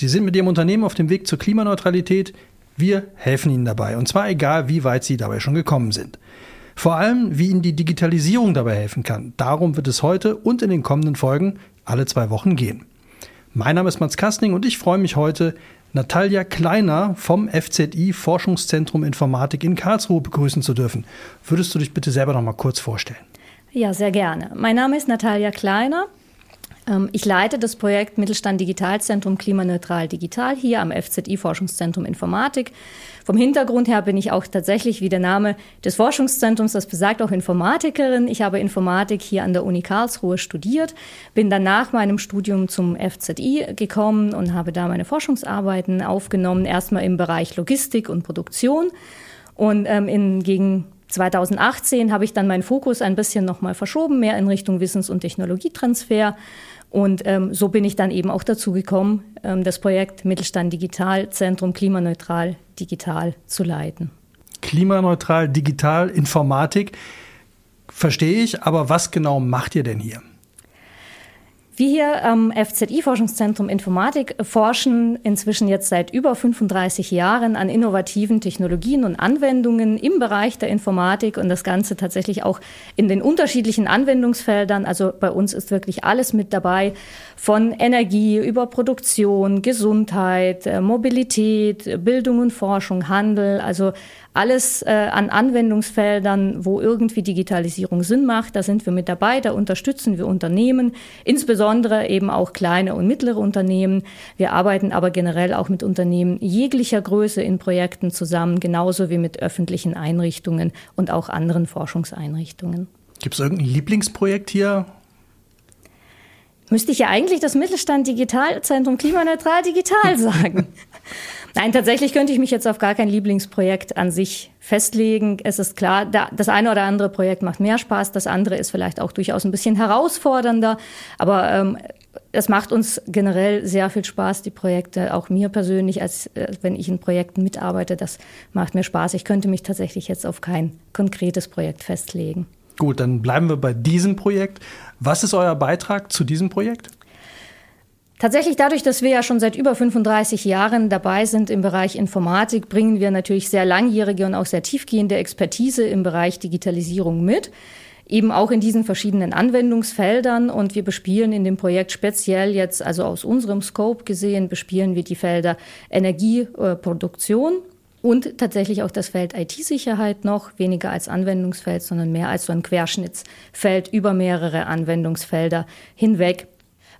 Sie sind mit Ihrem Unternehmen auf dem Weg zur Klimaneutralität. Wir helfen Ihnen dabei, und zwar egal, wie weit Sie dabei schon gekommen sind. Vor allem, wie Ihnen die Digitalisierung dabei helfen kann. Darum wird es heute und in den kommenden Folgen alle zwei Wochen gehen. Mein Name ist Mats Kastning und ich freue mich heute, Natalia Kleiner vom FZI Forschungszentrum Informatik in Karlsruhe begrüßen zu dürfen. Würdest du dich bitte selber noch mal kurz vorstellen? Ja, sehr gerne. Mein Name ist Natalia Kleiner. Ähm, ich leite das Projekt Mittelstand Digitalzentrum Klimaneutral Digital hier am FZI Forschungszentrum Informatik. Vom Hintergrund her bin ich auch tatsächlich, wie der Name des Forschungszentrums das besagt, auch Informatikerin. Ich habe Informatik hier an der Uni Karlsruhe studiert, bin dann nach meinem Studium zum FZI gekommen und habe da meine Forschungsarbeiten aufgenommen, erstmal im Bereich Logistik und Produktion und ähm, in, gegen 2018 habe ich dann meinen Fokus ein bisschen nochmal verschoben, mehr in Richtung Wissens- und Technologietransfer. Und ähm, so bin ich dann eben auch dazu gekommen, ähm, das Projekt Mittelstand Digital Zentrum Klimaneutral Digital zu leiten. Klimaneutral Digital Informatik verstehe ich, aber was genau macht ihr denn hier? Wir hier am FZI-Forschungszentrum Informatik forschen inzwischen jetzt seit über 35 Jahren an innovativen Technologien und Anwendungen im Bereich der Informatik und das Ganze tatsächlich auch in den unterschiedlichen Anwendungsfeldern. Also bei uns ist wirklich alles mit dabei, von Energie über Produktion, Gesundheit, äh, Mobilität, Bildung und Forschung, Handel. Also alles äh, an Anwendungsfeldern, wo irgendwie Digitalisierung Sinn macht, da sind wir mit dabei, da unterstützen wir Unternehmen, insbesondere eben auch kleine und mittlere Unternehmen. Wir arbeiten aber generell auch mit Unternehmen jeglicher Größe in Projekten zusammen, genauso wie mit öffentlichen Einrichtungen und auch anderen Forschungseinrichtungen. Gibt es irgendein Lieblingsprojekt hier, Müsste ich ja eigentlich das Mittelstand Digitalzentrum klimaneutral digital sagen. Nein, tatsächlich könnte ich mich jetzt auf gar kein Lieblingsprojekt an sich festlegen. Es ist klar, das eine oder andere Projekt macht mehr Spaß, das andere ist vielleicht auch durchaus ein bisschen herausfordernder. Aber ähm, es macht uns generell sehr viel Spaß, die Projekte, auch mir persönlich, als äh, wenn ich in Projekten mitarbeite, das macht mir Spaß. Ich könnte mich tatsächlich jetzt auf kein konkretes Projekt festlegen. Gut, dann bleiben wir bei diesem Projekt. Was ist euer Beitrag zu diesem Projekt? Tatsächlich dadurch, dass wir ja schon seit über 35 Jahren dabei sind im Bereich Informatik, bringen wir natürlich sehr langjährige und auch sehr tiefgehende Expertise im Bereich Digitalisierung mit. Eben auch in diesen verschiedenen Anwendungsfeldern. Und wir bespielen in dem Projekt speziell jetzt, also aus unserem Scope gesehen, bespielen wir die Felder Energieproduktion, und tatsächlich auch das Feld IT-Sicherheit noch, weniger als Anwendungsfeld, sondern mehr als so ein Querschnittsfeld über mehrere Anwendungsfelder hinweg.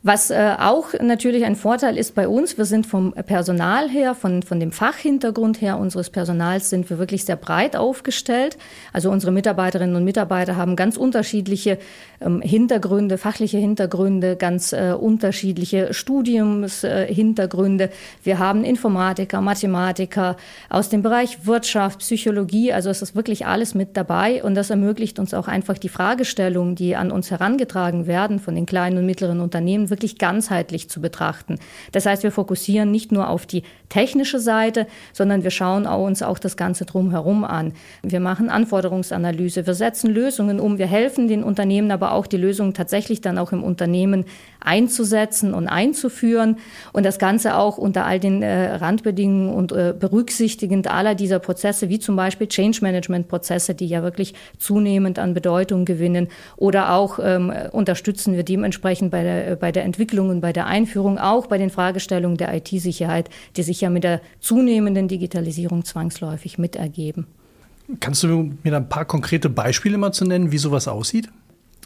Was äh, auch natürlich ein Vorteil ist bei uns, wir sind vom Personal her, von, von dem Fachhintergrund her unseres Personals sind wir wirklich sehr breit aufgestellt. Also unsere Mitarbeiterinnen und Mitarbeiter haben ganz unterschiedliche ähm, Hintergründe, fachliche Hintergründe, ganz äh, unterschiedliche Studiumshintergründe. Äh, wir haben Informatiker, Mathematiker aus dem Bereich Wirtschaft, Psychologie, also es ist wirklich alles mit dabei und das ermöglicht uns auch einfach die Fragestellungen, die an uns herangetragen werden von den kleinen und mittleren Unternehmen, wirklich ganzheitlich zu betrachten. Das heißt, wir fokussieren nicht nur auf die technische Seite, sondern wir schauen uns auch das Ganze drumherum an. Wir machen Anforderungsanalyse, wir setzen Lösungen um, wir helfen den Unternehmen aber auch die Lösungen tatsächlich dann auch im Unternehmen einzusetzen und einzuführen und das Ganze auch unter all den äh, Randbedingungen und äh, berücksichtigend aller dieser Prozesse, wie zum Beispiel Change Management Prozesse, die ja wirklich zunehmend an Bedeutung gewinnen oder auch ähm, unterstützen wir dementsprechend bei der, bei der Entwicklung und bei der Einführung, auch bei den Fragestellungen der IT-Sicherheit, die sich ja mit der zunehmenden Digitalisierung zwangsläufig mitergeben. Kannst du mir ein paar konkrete Beispiele mal zu nennen, wie sowas aussieht?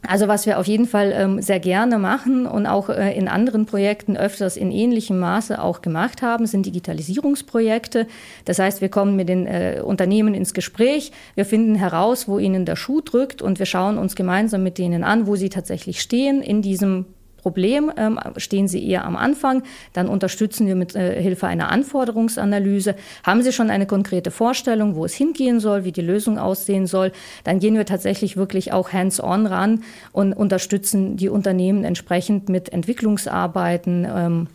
Also was wir auf jeden Fall ähm, sehr gerne machen und auch äh, in anderen Projekten öfters in ähnlichem Maße auch gemacht haben, sind Digitalisierungsprojekte. Das heißt, wir kommen mit den äh, Unternehmen ins Gespräch, wir finden heraus, wo ihnen der Schuh drückt und wir schauen uns gemeinsam mit denen an, wo sie tatsächlich stehen in diesem Problem, ähm, stehen Sie eher am Anfang, dann unterstützen wir mit äh, Hilfe einer Anforderungsanalyse. Haben Sie schon eine konkrete Vorstellung, wo es hingehen soll, wie die Lösung aussehen soll, dann gehen wir tatsächlich wirklich auch hands-on ran und unterstützen die Unternehmen entsprechend mit Entwicklungsarbeiten, ähm,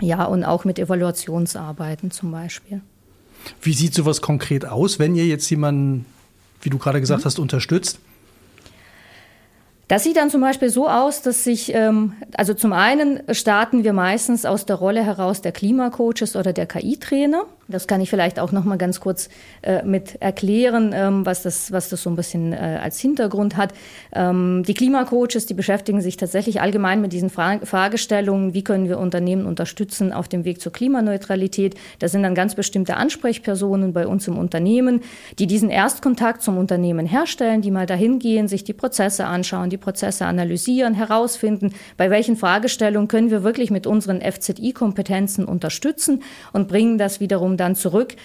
ja, und auch mit Evaluationsarbeiten zum Beispiel. Wie sieht sowas konkret aus, wenn ihr jetzt jemanden, wie du gerade gesagt mhm. hast, unterstützt? Das sieht dann zum Beispiel so aus, dass sich, ähm, also zum einen starten wir meistens aus der Rolle heraus der Klimacoaches oder der KI-Trainer. Das kann ich vielleicht auch noch mal ganz kurz äh, mit erklären, ähm, was, das, was das so ein bisschen äh, als Hintergrund hat. Ähm, die Klimacoaches, die beschäftigen sich tatsächlich allgemein mit diesen Fra Fragestellungen, wie können wir Unternehmen unterstützen auf dem Weg zur Klimaneutralität. Das sind dann ganz bestimmte Ansprechpersonen bei uns im Unternehmen, die diesen Erstkontakt zum Unternehmen herstellen, die mal dahin gehen, sich die Prozesse anschauen, die Prozesse analysieren, herausfinden, bei welchen Fragestellungen können wir wirklich mit unseren FZI-Kompetenzen unterstützen und bringen das wiederum dann zurück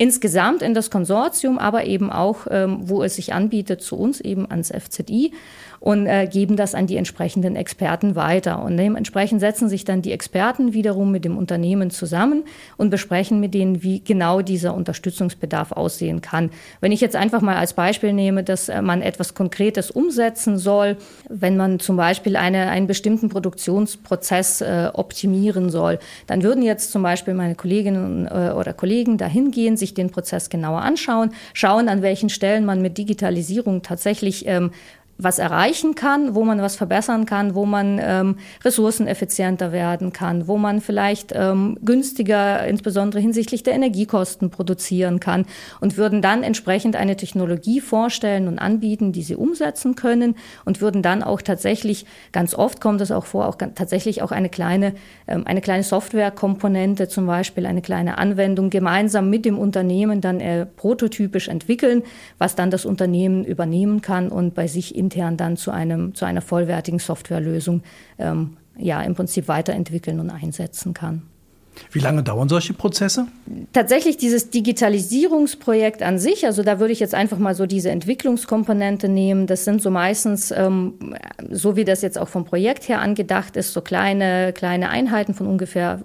insgesamt in das Konsortium, aber eben auch, ähm, wo es sich anbietet, zu uns eben ans FZI und äh, geben das an die entsprechenden Experten weiter. Und dementsprechend setzen sich dann die Experten wiederum mit dem Unternehmen zusammen und besprechen mit denen, wie genau dieser Unterstützungsbedarf aussehen kann. Wenn ich jetzt einfach mal als Beispiel nehme, dass äh, man etwas Konkretes umsetzen soll, wenn man zum Beispiel eine, einen bestimmten Produktionsprozess äh, optimieren soll, dann würden jetzt zum Beispiel meine Kolleginnen äh, oder Kollegen dahin gehen, sich den Prozess genauer anschauen, schauen, an welchen Stellen man mit Digitalisierung tatsächlich ähm, was erreichen kann, wo man was verbessern kann, wo man ähm, ressourceneffizienter werden kann, wo man vielleicht ähm, günstiger, insbesondere hinsichtlich der Energiekosten produzieren kann und würden dann entsprechend eine Technologie vorstellen und anbieten, die sie umsetzen können und würden dann auch tatsächlich, ganz oft kommt es auch vor, auch tatsächlich auch eine kleine, ähm, eine kleine Softwarekomponente, zum Beispiel eine kleine Anwendung gemeinsam mit dem Unternehmen dann äh, prototypisch entwickeln, was dann das Unternehmen übernehmen kann und bei sich in intern dann zu, einem, zu einer vollwertigen Softwarelösung ähm, ja, im Prinzip weiterentwickeln und einsetzen kann. Wie lange dauern solche Prozesse? Tatsächlich dieses Digitalisierungsprojekt an sich, also da würde ich jetzt einfach mal so diese Entwicklungskomponente nehmen. Das sind so meistens, ähm, so wie das jetzt auch vom Projekt her angedacht ist, so kleine, kleine Einheiten von ungefähr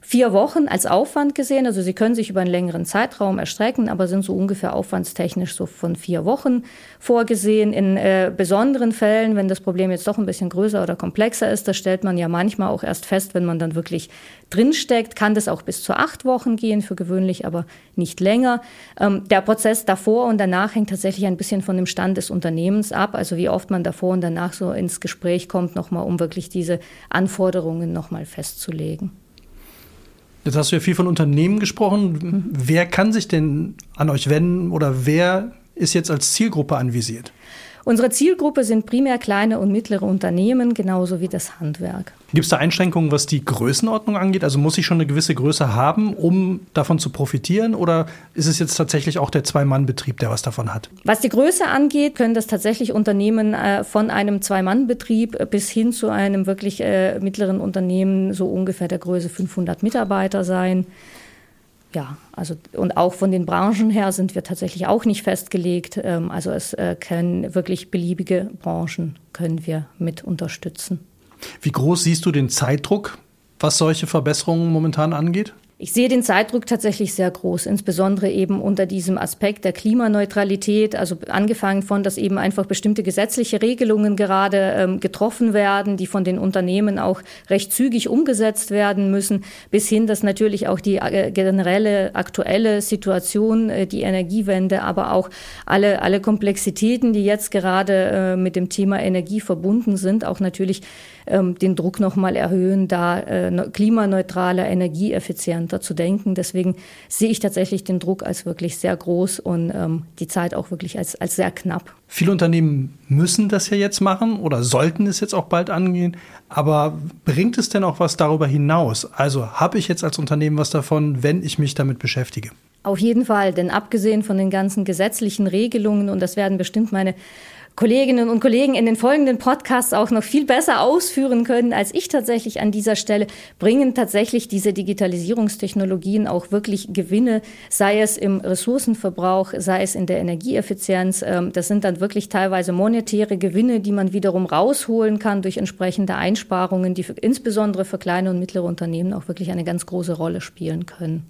vier Wochen als Aufwand gesehen. Also sie können sich über einen längeren Zeitraum erstrecken, aber sind so ungefähr aufwandstechnisch so von vier Wochen vorgesehen. In äh, besonderen Fällen, wenn das Problem jetzt doch ein bisschen größer oder komplexer ist, das stellt man ja manchmal auch erst fest, wenn man dann wirklich drinsteckt, kann das auch bis zu acht Wochen gehen, für gewöhnlich aber nicht länger. Ähm, der Prozess davor und danach hängt tatsächlich ein bisschen von dem Stand des Unternehmens ab, also wie oft man davor und danach so ins Gespräch kommt, nochmal, um wirklich diese Anforderungen nochmal festzulegen. Jetzt hast du ja viel von Unternehmen gesprochen. Mhm. Wer kann sich denn an euch wenden oder wer ist jetzt als Zielgruppe anvisiert? Unsere Zielgruppe sind primär kleine und mittlere Unternehmen, genauso wie das Handwerk. Gibt es da Einschränkungen, was die Größenordnung angeht? Also muss ich schon eine gewisse Größe haben, um davon zu profitieren? Oder ist es jetzt tatsächlich auch der Zwei-Mann-Betrieb, der was davon hat? Was die Größe angeht, können das tatsächlich Unternehmen äh, von einem Zwei-Mann-Betrieb bis hin zu einem wirklich äh, mittleren Unternehmen, so ungefähr der Größe 500 Mitarbeiter sein ja, also und auch von den Branchen her sind wir tatsächlich auch nicht festgelegt. Ähm, also es äh, können wirklich beliebige Branchen können wir mit unterstützen. Wie groß siehst du den Zeitdruck, was solche Verbesserungen momentan angeht? Ich sehe den Zeitdruck tatsächlich sehr groß, insbesondere eben unter diesem Aspekt der Klimaneutralität, also angefangen von, dass eben einfach bestimmte gesetzliche Regelungen gerade ähm, getroffen werden, die von den Unternehmen auch recht zügig umgesetzt werden müssen, bis hin, dass natürlich auch die äh, generelle aktuelle Situation, äh, die Energiewende, aber auch alle, alle Komplexitäten, die jetzt gerade äh, mit dem Thema Energie verbunden sind, auch natürlich ähm, den Druck nochmal erhöhen, da äh, klimaneutraler, energieeffizienter zu denken. Deswegen sehe ich tatsächlich den Druck als wirklich sehr groß und ähm, die Zeit auch wirklich als, als sehr knapp. Viele Unternehmen müssen das ja jetzt machen oder sollten es jetzt auch bald angehen. Aber bringt es denn auch was darüber hinaus? Also habe ich jetzt als Unternehmen was davon, wenn ich mich damit beschäftige? Auf jeden Fall, denn abgesehen von den ganzen gesetzlichen Regelungen, und das werden bestimmt meine Kolleginnen und Kollegen in den folgenden Podcasts auch noch viel besser ausführen können als ich tatsächlich an dieser Stelle, bringen tatsächlich diese Digitalisierungstechnologien auch wirklich Gewinne, sei es im Ressourcenverbrauch, sei es in der Energieeffizienz. Ähm, das sind dann wirklich teilweise monetäre Gewinne, die man wiederum rausholen kann durch entsprechende Einsparungen, die für, insbesondere für kleine und mittlere Unternehmen auch wirklich eine ganz große Rolle spielen können.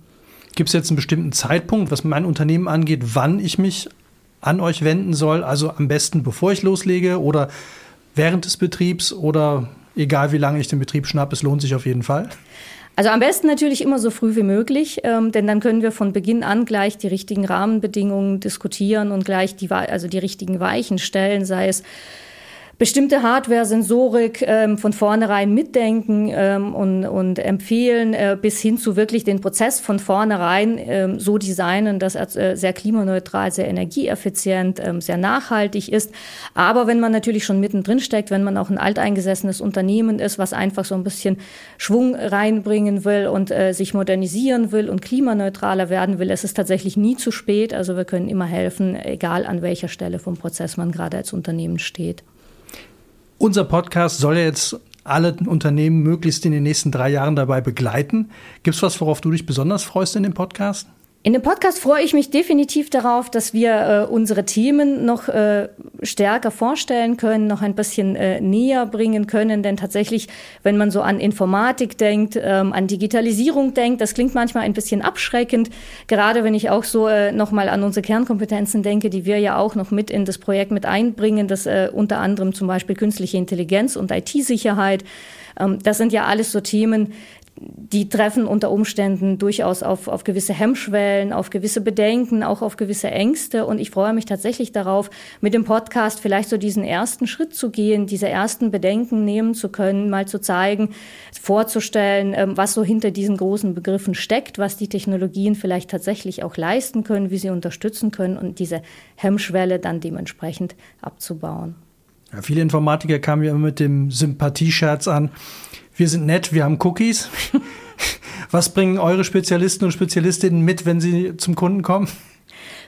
Gibt es jetzt einen bestimmten Zeitpunkt, was mein Unternehmen angeht, wann ich mich an euch wenden soll. Also am besten bevor ich loslege oder während des Betriebs oder egal wie lange ich den Betrieb schnappe, es lohnt sich auf jeden Fall. Also am besten natürlich immer so früh wie möglich, ähm, denn dann können wir von Beginn an gleich die richtigen Rahmenbedingungen diskutieren und gleich die, also die richtigen Weichen stellen, sei es bestimmte Hardware, Sensorik ähm, von vornherein mitdenken ähm, und, und empfehlen, äh, bis hin zu wirklich den Prozess von vornherein ähm, so designen, dass er äh, sehr klimaneutral, sehr energieeffizient, ähm, sehr nachhaltig ist. Aber wenn man natürlich schon mittendrin steckt, wenn man auch ein alteingesessenes Unternehmen ist, was einfach so ein bisschen Schwung reinbringen will und äh, sich modernisieren will und klimaneutraler werden will, ist es tatsächlich nie zu spät. Also wir können immer helfen, egal an welcher Stelle vom Prozess man gerade als Unternehmen steht. Unser Podcast soll ja jetzt alle Unternehmen möglichst in den nächsten drei Jahren dabei begleiten. Gibt es was, worauf du dich besonders freust in dem Podcast? In dem Podcast freue ich mich definitiv darauf, dass wir äh, unsere Themen noch äh, stärker vorstellen können, noch ein bisschen äh, näher bringen können. Denn tatsächlich, wenn man so an Informatik denkt, ähm, an Digitalisierung denkt, das klingt manchmal ein bisschen abschreckend. Gerade wenn ich auch so äh, nochmal an unsere Kernkompetenzen denke, die wir ja auch noch mit in das Projekt mit einbringen, das äh, unter anderem zum Beispiel künstliche Intelligenz und IT-Sicherheit. Ähm, das sind ja alles so Themen, die treffen unter Umständen durchaus auf, auf gewisse Hemmschwellen, auf gewisse Bedenken, auch auf gewisse Ängste. Und ich freue mich tatsächlich darauf, mit dem Podcast vielleicht so diesen ersten Schritt zu gehen, diese ersten Bedenken nehmen zu können, mal zu zeigen, vorzustellen, ähm, was so hinter diesen großen Begriffen steckt, was die Technologien vielleicht tatsächlich auch leisten können, wie sie unterstützen können und diese Hemmschwelle dann dementsprechend abzubauen. Ja, viele Informatiker kamen ja immer mit dem Sympathiescherz an wir sind nett, wir haben Cookies. Was bringen eure Spezialisten und Spezialistinnen mit, wenn sie zum Kunden kommen?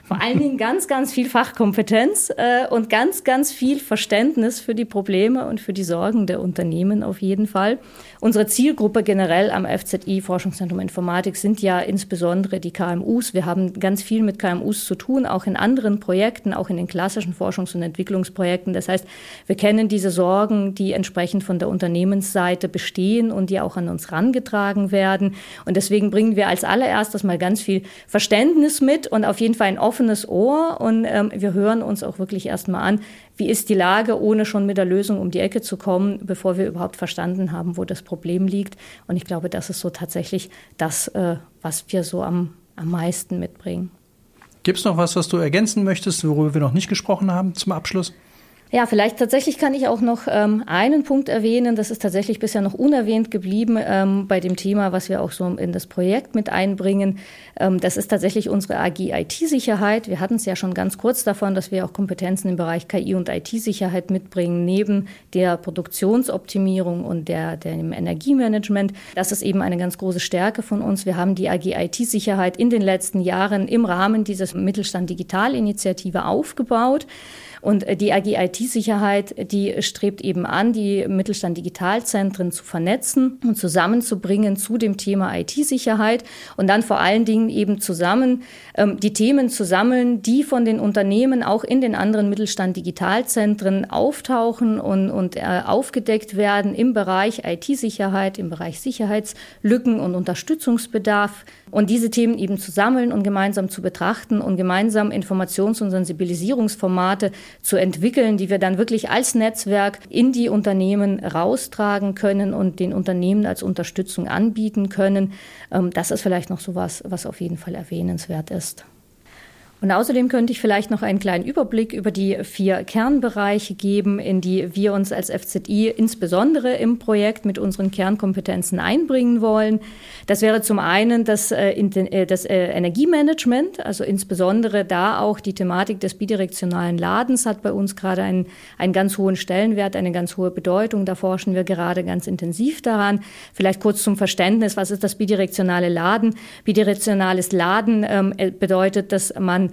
Vor allen Dingen ganz, ganz viel Fachkompetenz äh, und ganz, ganz viel Verständnis für die Probleme und für die Sorgen der Unternehmen auf jeden Fall. Unsere Zielgruppe generell am FZI Forschungszentrum Informatik sind ja insbesondere die KMUs. Wir haben ganz viel mit KMUs zu tun, auch in anderen Projekten, auch in den klassischen Forschungs- und Entwicklungsprojekten. Das heißt, wir kennen diese Sorgen, die entsprechend von der Unternehmensseite bestehen und die auch an uns rangetragen werden. Und deswegen bringen wir als allererstes mal ganz viel Verständnis mit und auf jeden Fall ein offenes Ohr und ähm, wir hören uns auch wirklich erstmal an, wie ist die Lage, ohne schon mit der Lösung um die Ecke zu kommen, bevor wir überhaupt verstanden haben, wo das Problem liegt. Und ich glaube, das ist so tatsächlich das, äh, was wir so am, am meisten mitbringen. Gibt es noch was, was du ergänzen möchtest, worüber wir noch nicht gesprochen haben zum Abschluss? Ja, vielleicht tatsächlich kann ich auch noch ähm, einen Punkt erwähnen. Das ist tatsächlich bisher noch unerwähnt geblieben ähm, bei dem Thema, was wir auch so in das Projekt mit einbringen. Ähm, das ist tatsächlich unsere AG IT-Sicherheit. Wir hatten es ja schon ganz kurz davon, dass wir auch Kompetenzen im Bereich KI und IT-Sicherheit mitbringen, neben der Produktionsoptimierung und der, dem Energiemanagement. Das ist eben eine ganz große Stärke von uns. Wir haben die AG IT-Sicherheit in den letzten Jahren im Rahmen dieses Mittelstand Digital-Initiative aufgebaut. Und äh, die AG IT-Sicherheit, die strebt eben an, die Mittelstand-Digitalzentren zu vernetzen und zusammenzubringen zu dem Thema IT-Sicherheit und dann vor allen Dingen eben zusammen ähm, die Themen zu sammeln, die von den Unternehmen auch in den anderen Mittelstand-Digitalzentren auftauchen und, und äh, aufgedeckt werden im Bereich IT-Sicherheit, im Bereich Sicherheitslücken und Unterstützungsbedarf und diese Themen eben zu sammeln und gemeinsam zu betrachten und gemeinsam Informations- und Sensibilisierungsformate zu entwickeln, die wir dann wirklich als Netzwerk in die Unternehmen raustragen können und den Unternehmen als Unterstützung anbieten können. Ähm, das ist vielleicht noch so was, was auf jeden Fall erwähnenswert ist. Und außerdem könnte ich vielleicht noch einen kleinen Überblick über die vier Kernbereiche geben, in die wir uns als FZI insbesondere im Projekt mit unseren Kernkompetenzen einbringen wollen. Das wäre zum einen das, äh, äh, das äh, Energiemanagement, also insbesondere da auch die Thematik des bidirektionalen Ladens hat bei uns gerade einen, einen ganz hohen Stellenwert, eine ganz hohe Bedeutung. Da forschen wir gerade ganz intensiv daran. Vielleicht kurz zum Verständnis, was ist das bidirektionale Laden? Bidirektionales Laden ähm, bedeutet, dass man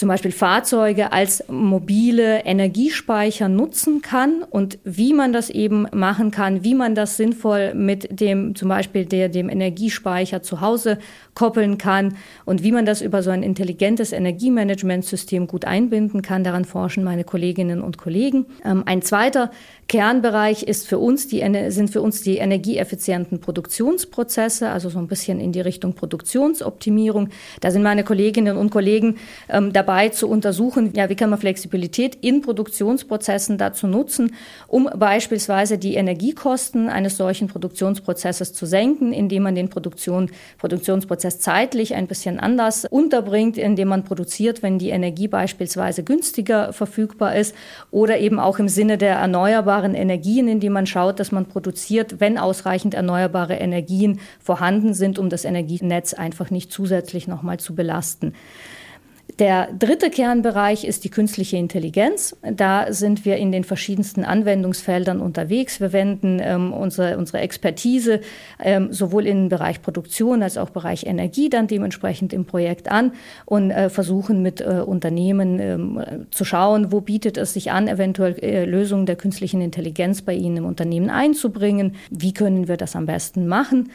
zum Beispiel Fahrzeuge als mobile Energiespeicher nutzen kann und wie man das eben machen kann, wie man das sinnvoll mit dem zum Beispiel der dem Energiespeicher zu Hause koppeln kann und wie man das über so ein intelligentes Energiemanagementsystem gut einbinden kann. Daran forschen meine Kolleginnen und Kollegen. Ähm, ein zweiter Kernbereich ist für uns die, sind für uns die energieeffizienten Produktionsprozesse, also so ein bisschen in die Richtung Produktionsoptimierung. Da sind meine Kolleginnen und Kollegen ähm, dabei zu untersuchen, ja, wie kann man Flexibilität in Produktionsprozessen dazu nutzen, um beispielsweise die Energiekosten eines solchen Produktionsprozesses zu senken, indem man den Produktion, Produktionsprozess zeitlich ein bisschen anders unterbringt, indem man produziert, wenn die Energie beispielsweise günstiger verfügbar ist oder eben auch im Sinne der erneuerbaren Energien, indem man schaut, dass man produziert, wenn ausreichend erneuerbare Energien vorhanden sind, um das Energienetz einfach nicht zusätzlich nochmal zu belasten. Der dritte Kernbereich ist die künstliche Intelligenz. Da sind wir in den verschiedensten Anwendungsfeldern unterwegs. Wir wenden ähm, unsere, unsere Expertise ähm, sowohl im Bereich Produktion als auch Bereich Energie dann dementsprechend im Projekt an und äh, versuchen mit äh, Unternehmen ähm, zu schauen, wo bietet es sich an, eventuell äh, Lösungen der künstlichen Intelligenz bei ihnen im Unternehmen einzubringen. Wie können wir das am besten machen?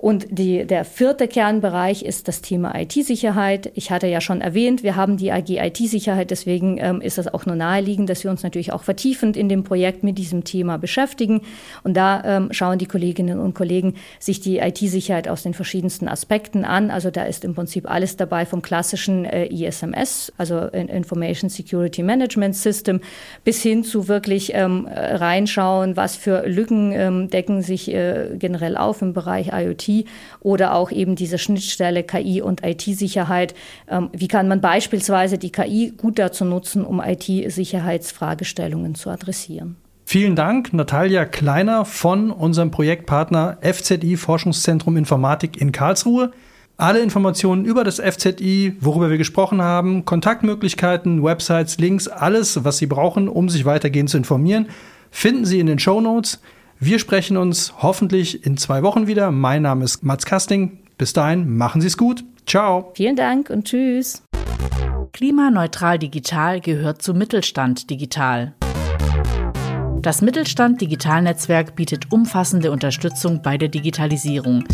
Und die, der vierte Kernbereich ist das Thema IT-Sicherheit. Ich hatte ja schon erwähnt, wir haben die AG IT-Sicherheit, deswegen ähm, ist es auch nur naheliegend, dass wir uns natürlich auch vertiefend in dem Projekt mit diesem Thema beschäftigen. Und da ähm, schauen die Kolleginnen und Kollegen sich die IT-Sicherheit aus den verschiedensten Aspekten an. Also da ist im Prinzip alles dabei vom klassischen äh, ISMS, also Information Security Management System, bis hin zu wirklich ähm, reinschauen, was für Lücken ähm, decken sich äh, generell auf im Bereich IoT oder auch eben diese Schnittstelle KI und IT-Sicherheit. Ähm, wie kann man beispielsweise die KI gut dazu nutzen, um IT-Sicherheitsfragestellungen zu adressieren? Vielen Dank, Natalia Kleiner von unserem Projektpartner FZI Forschungszentrum Informatik in Karlsruhe. Alle Informationen über das FZI, worüber wir gesprochen haben, Kontaktmöglichkeiten, Websites, Links, alles, was Sie brauchen, um sich weitergehend zu informieren, finden Sie in den Show Notes. Wir sprechen uns hoffentlich in zwei Wochen wieder. Mein Name ist Mats Kasting. Bis dahin, machen Sie es gut. Ciao. Vielen Dank und tschüss. Klimaneutral Digital gehört zu Mittelstand Digital. Das Mittelstand Digitalnetzwerk bietet umfassende Unterstützung bei der Digitalisierung.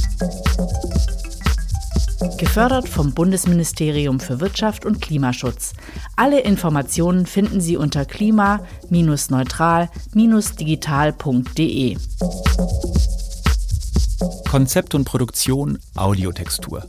Gefördert vom Bundesministerium für Wirtschaft und Klimaschutz. Alle Informationen finden Sie unter klima-neutral-digital.de. Konzept und Produktion Audiotextur.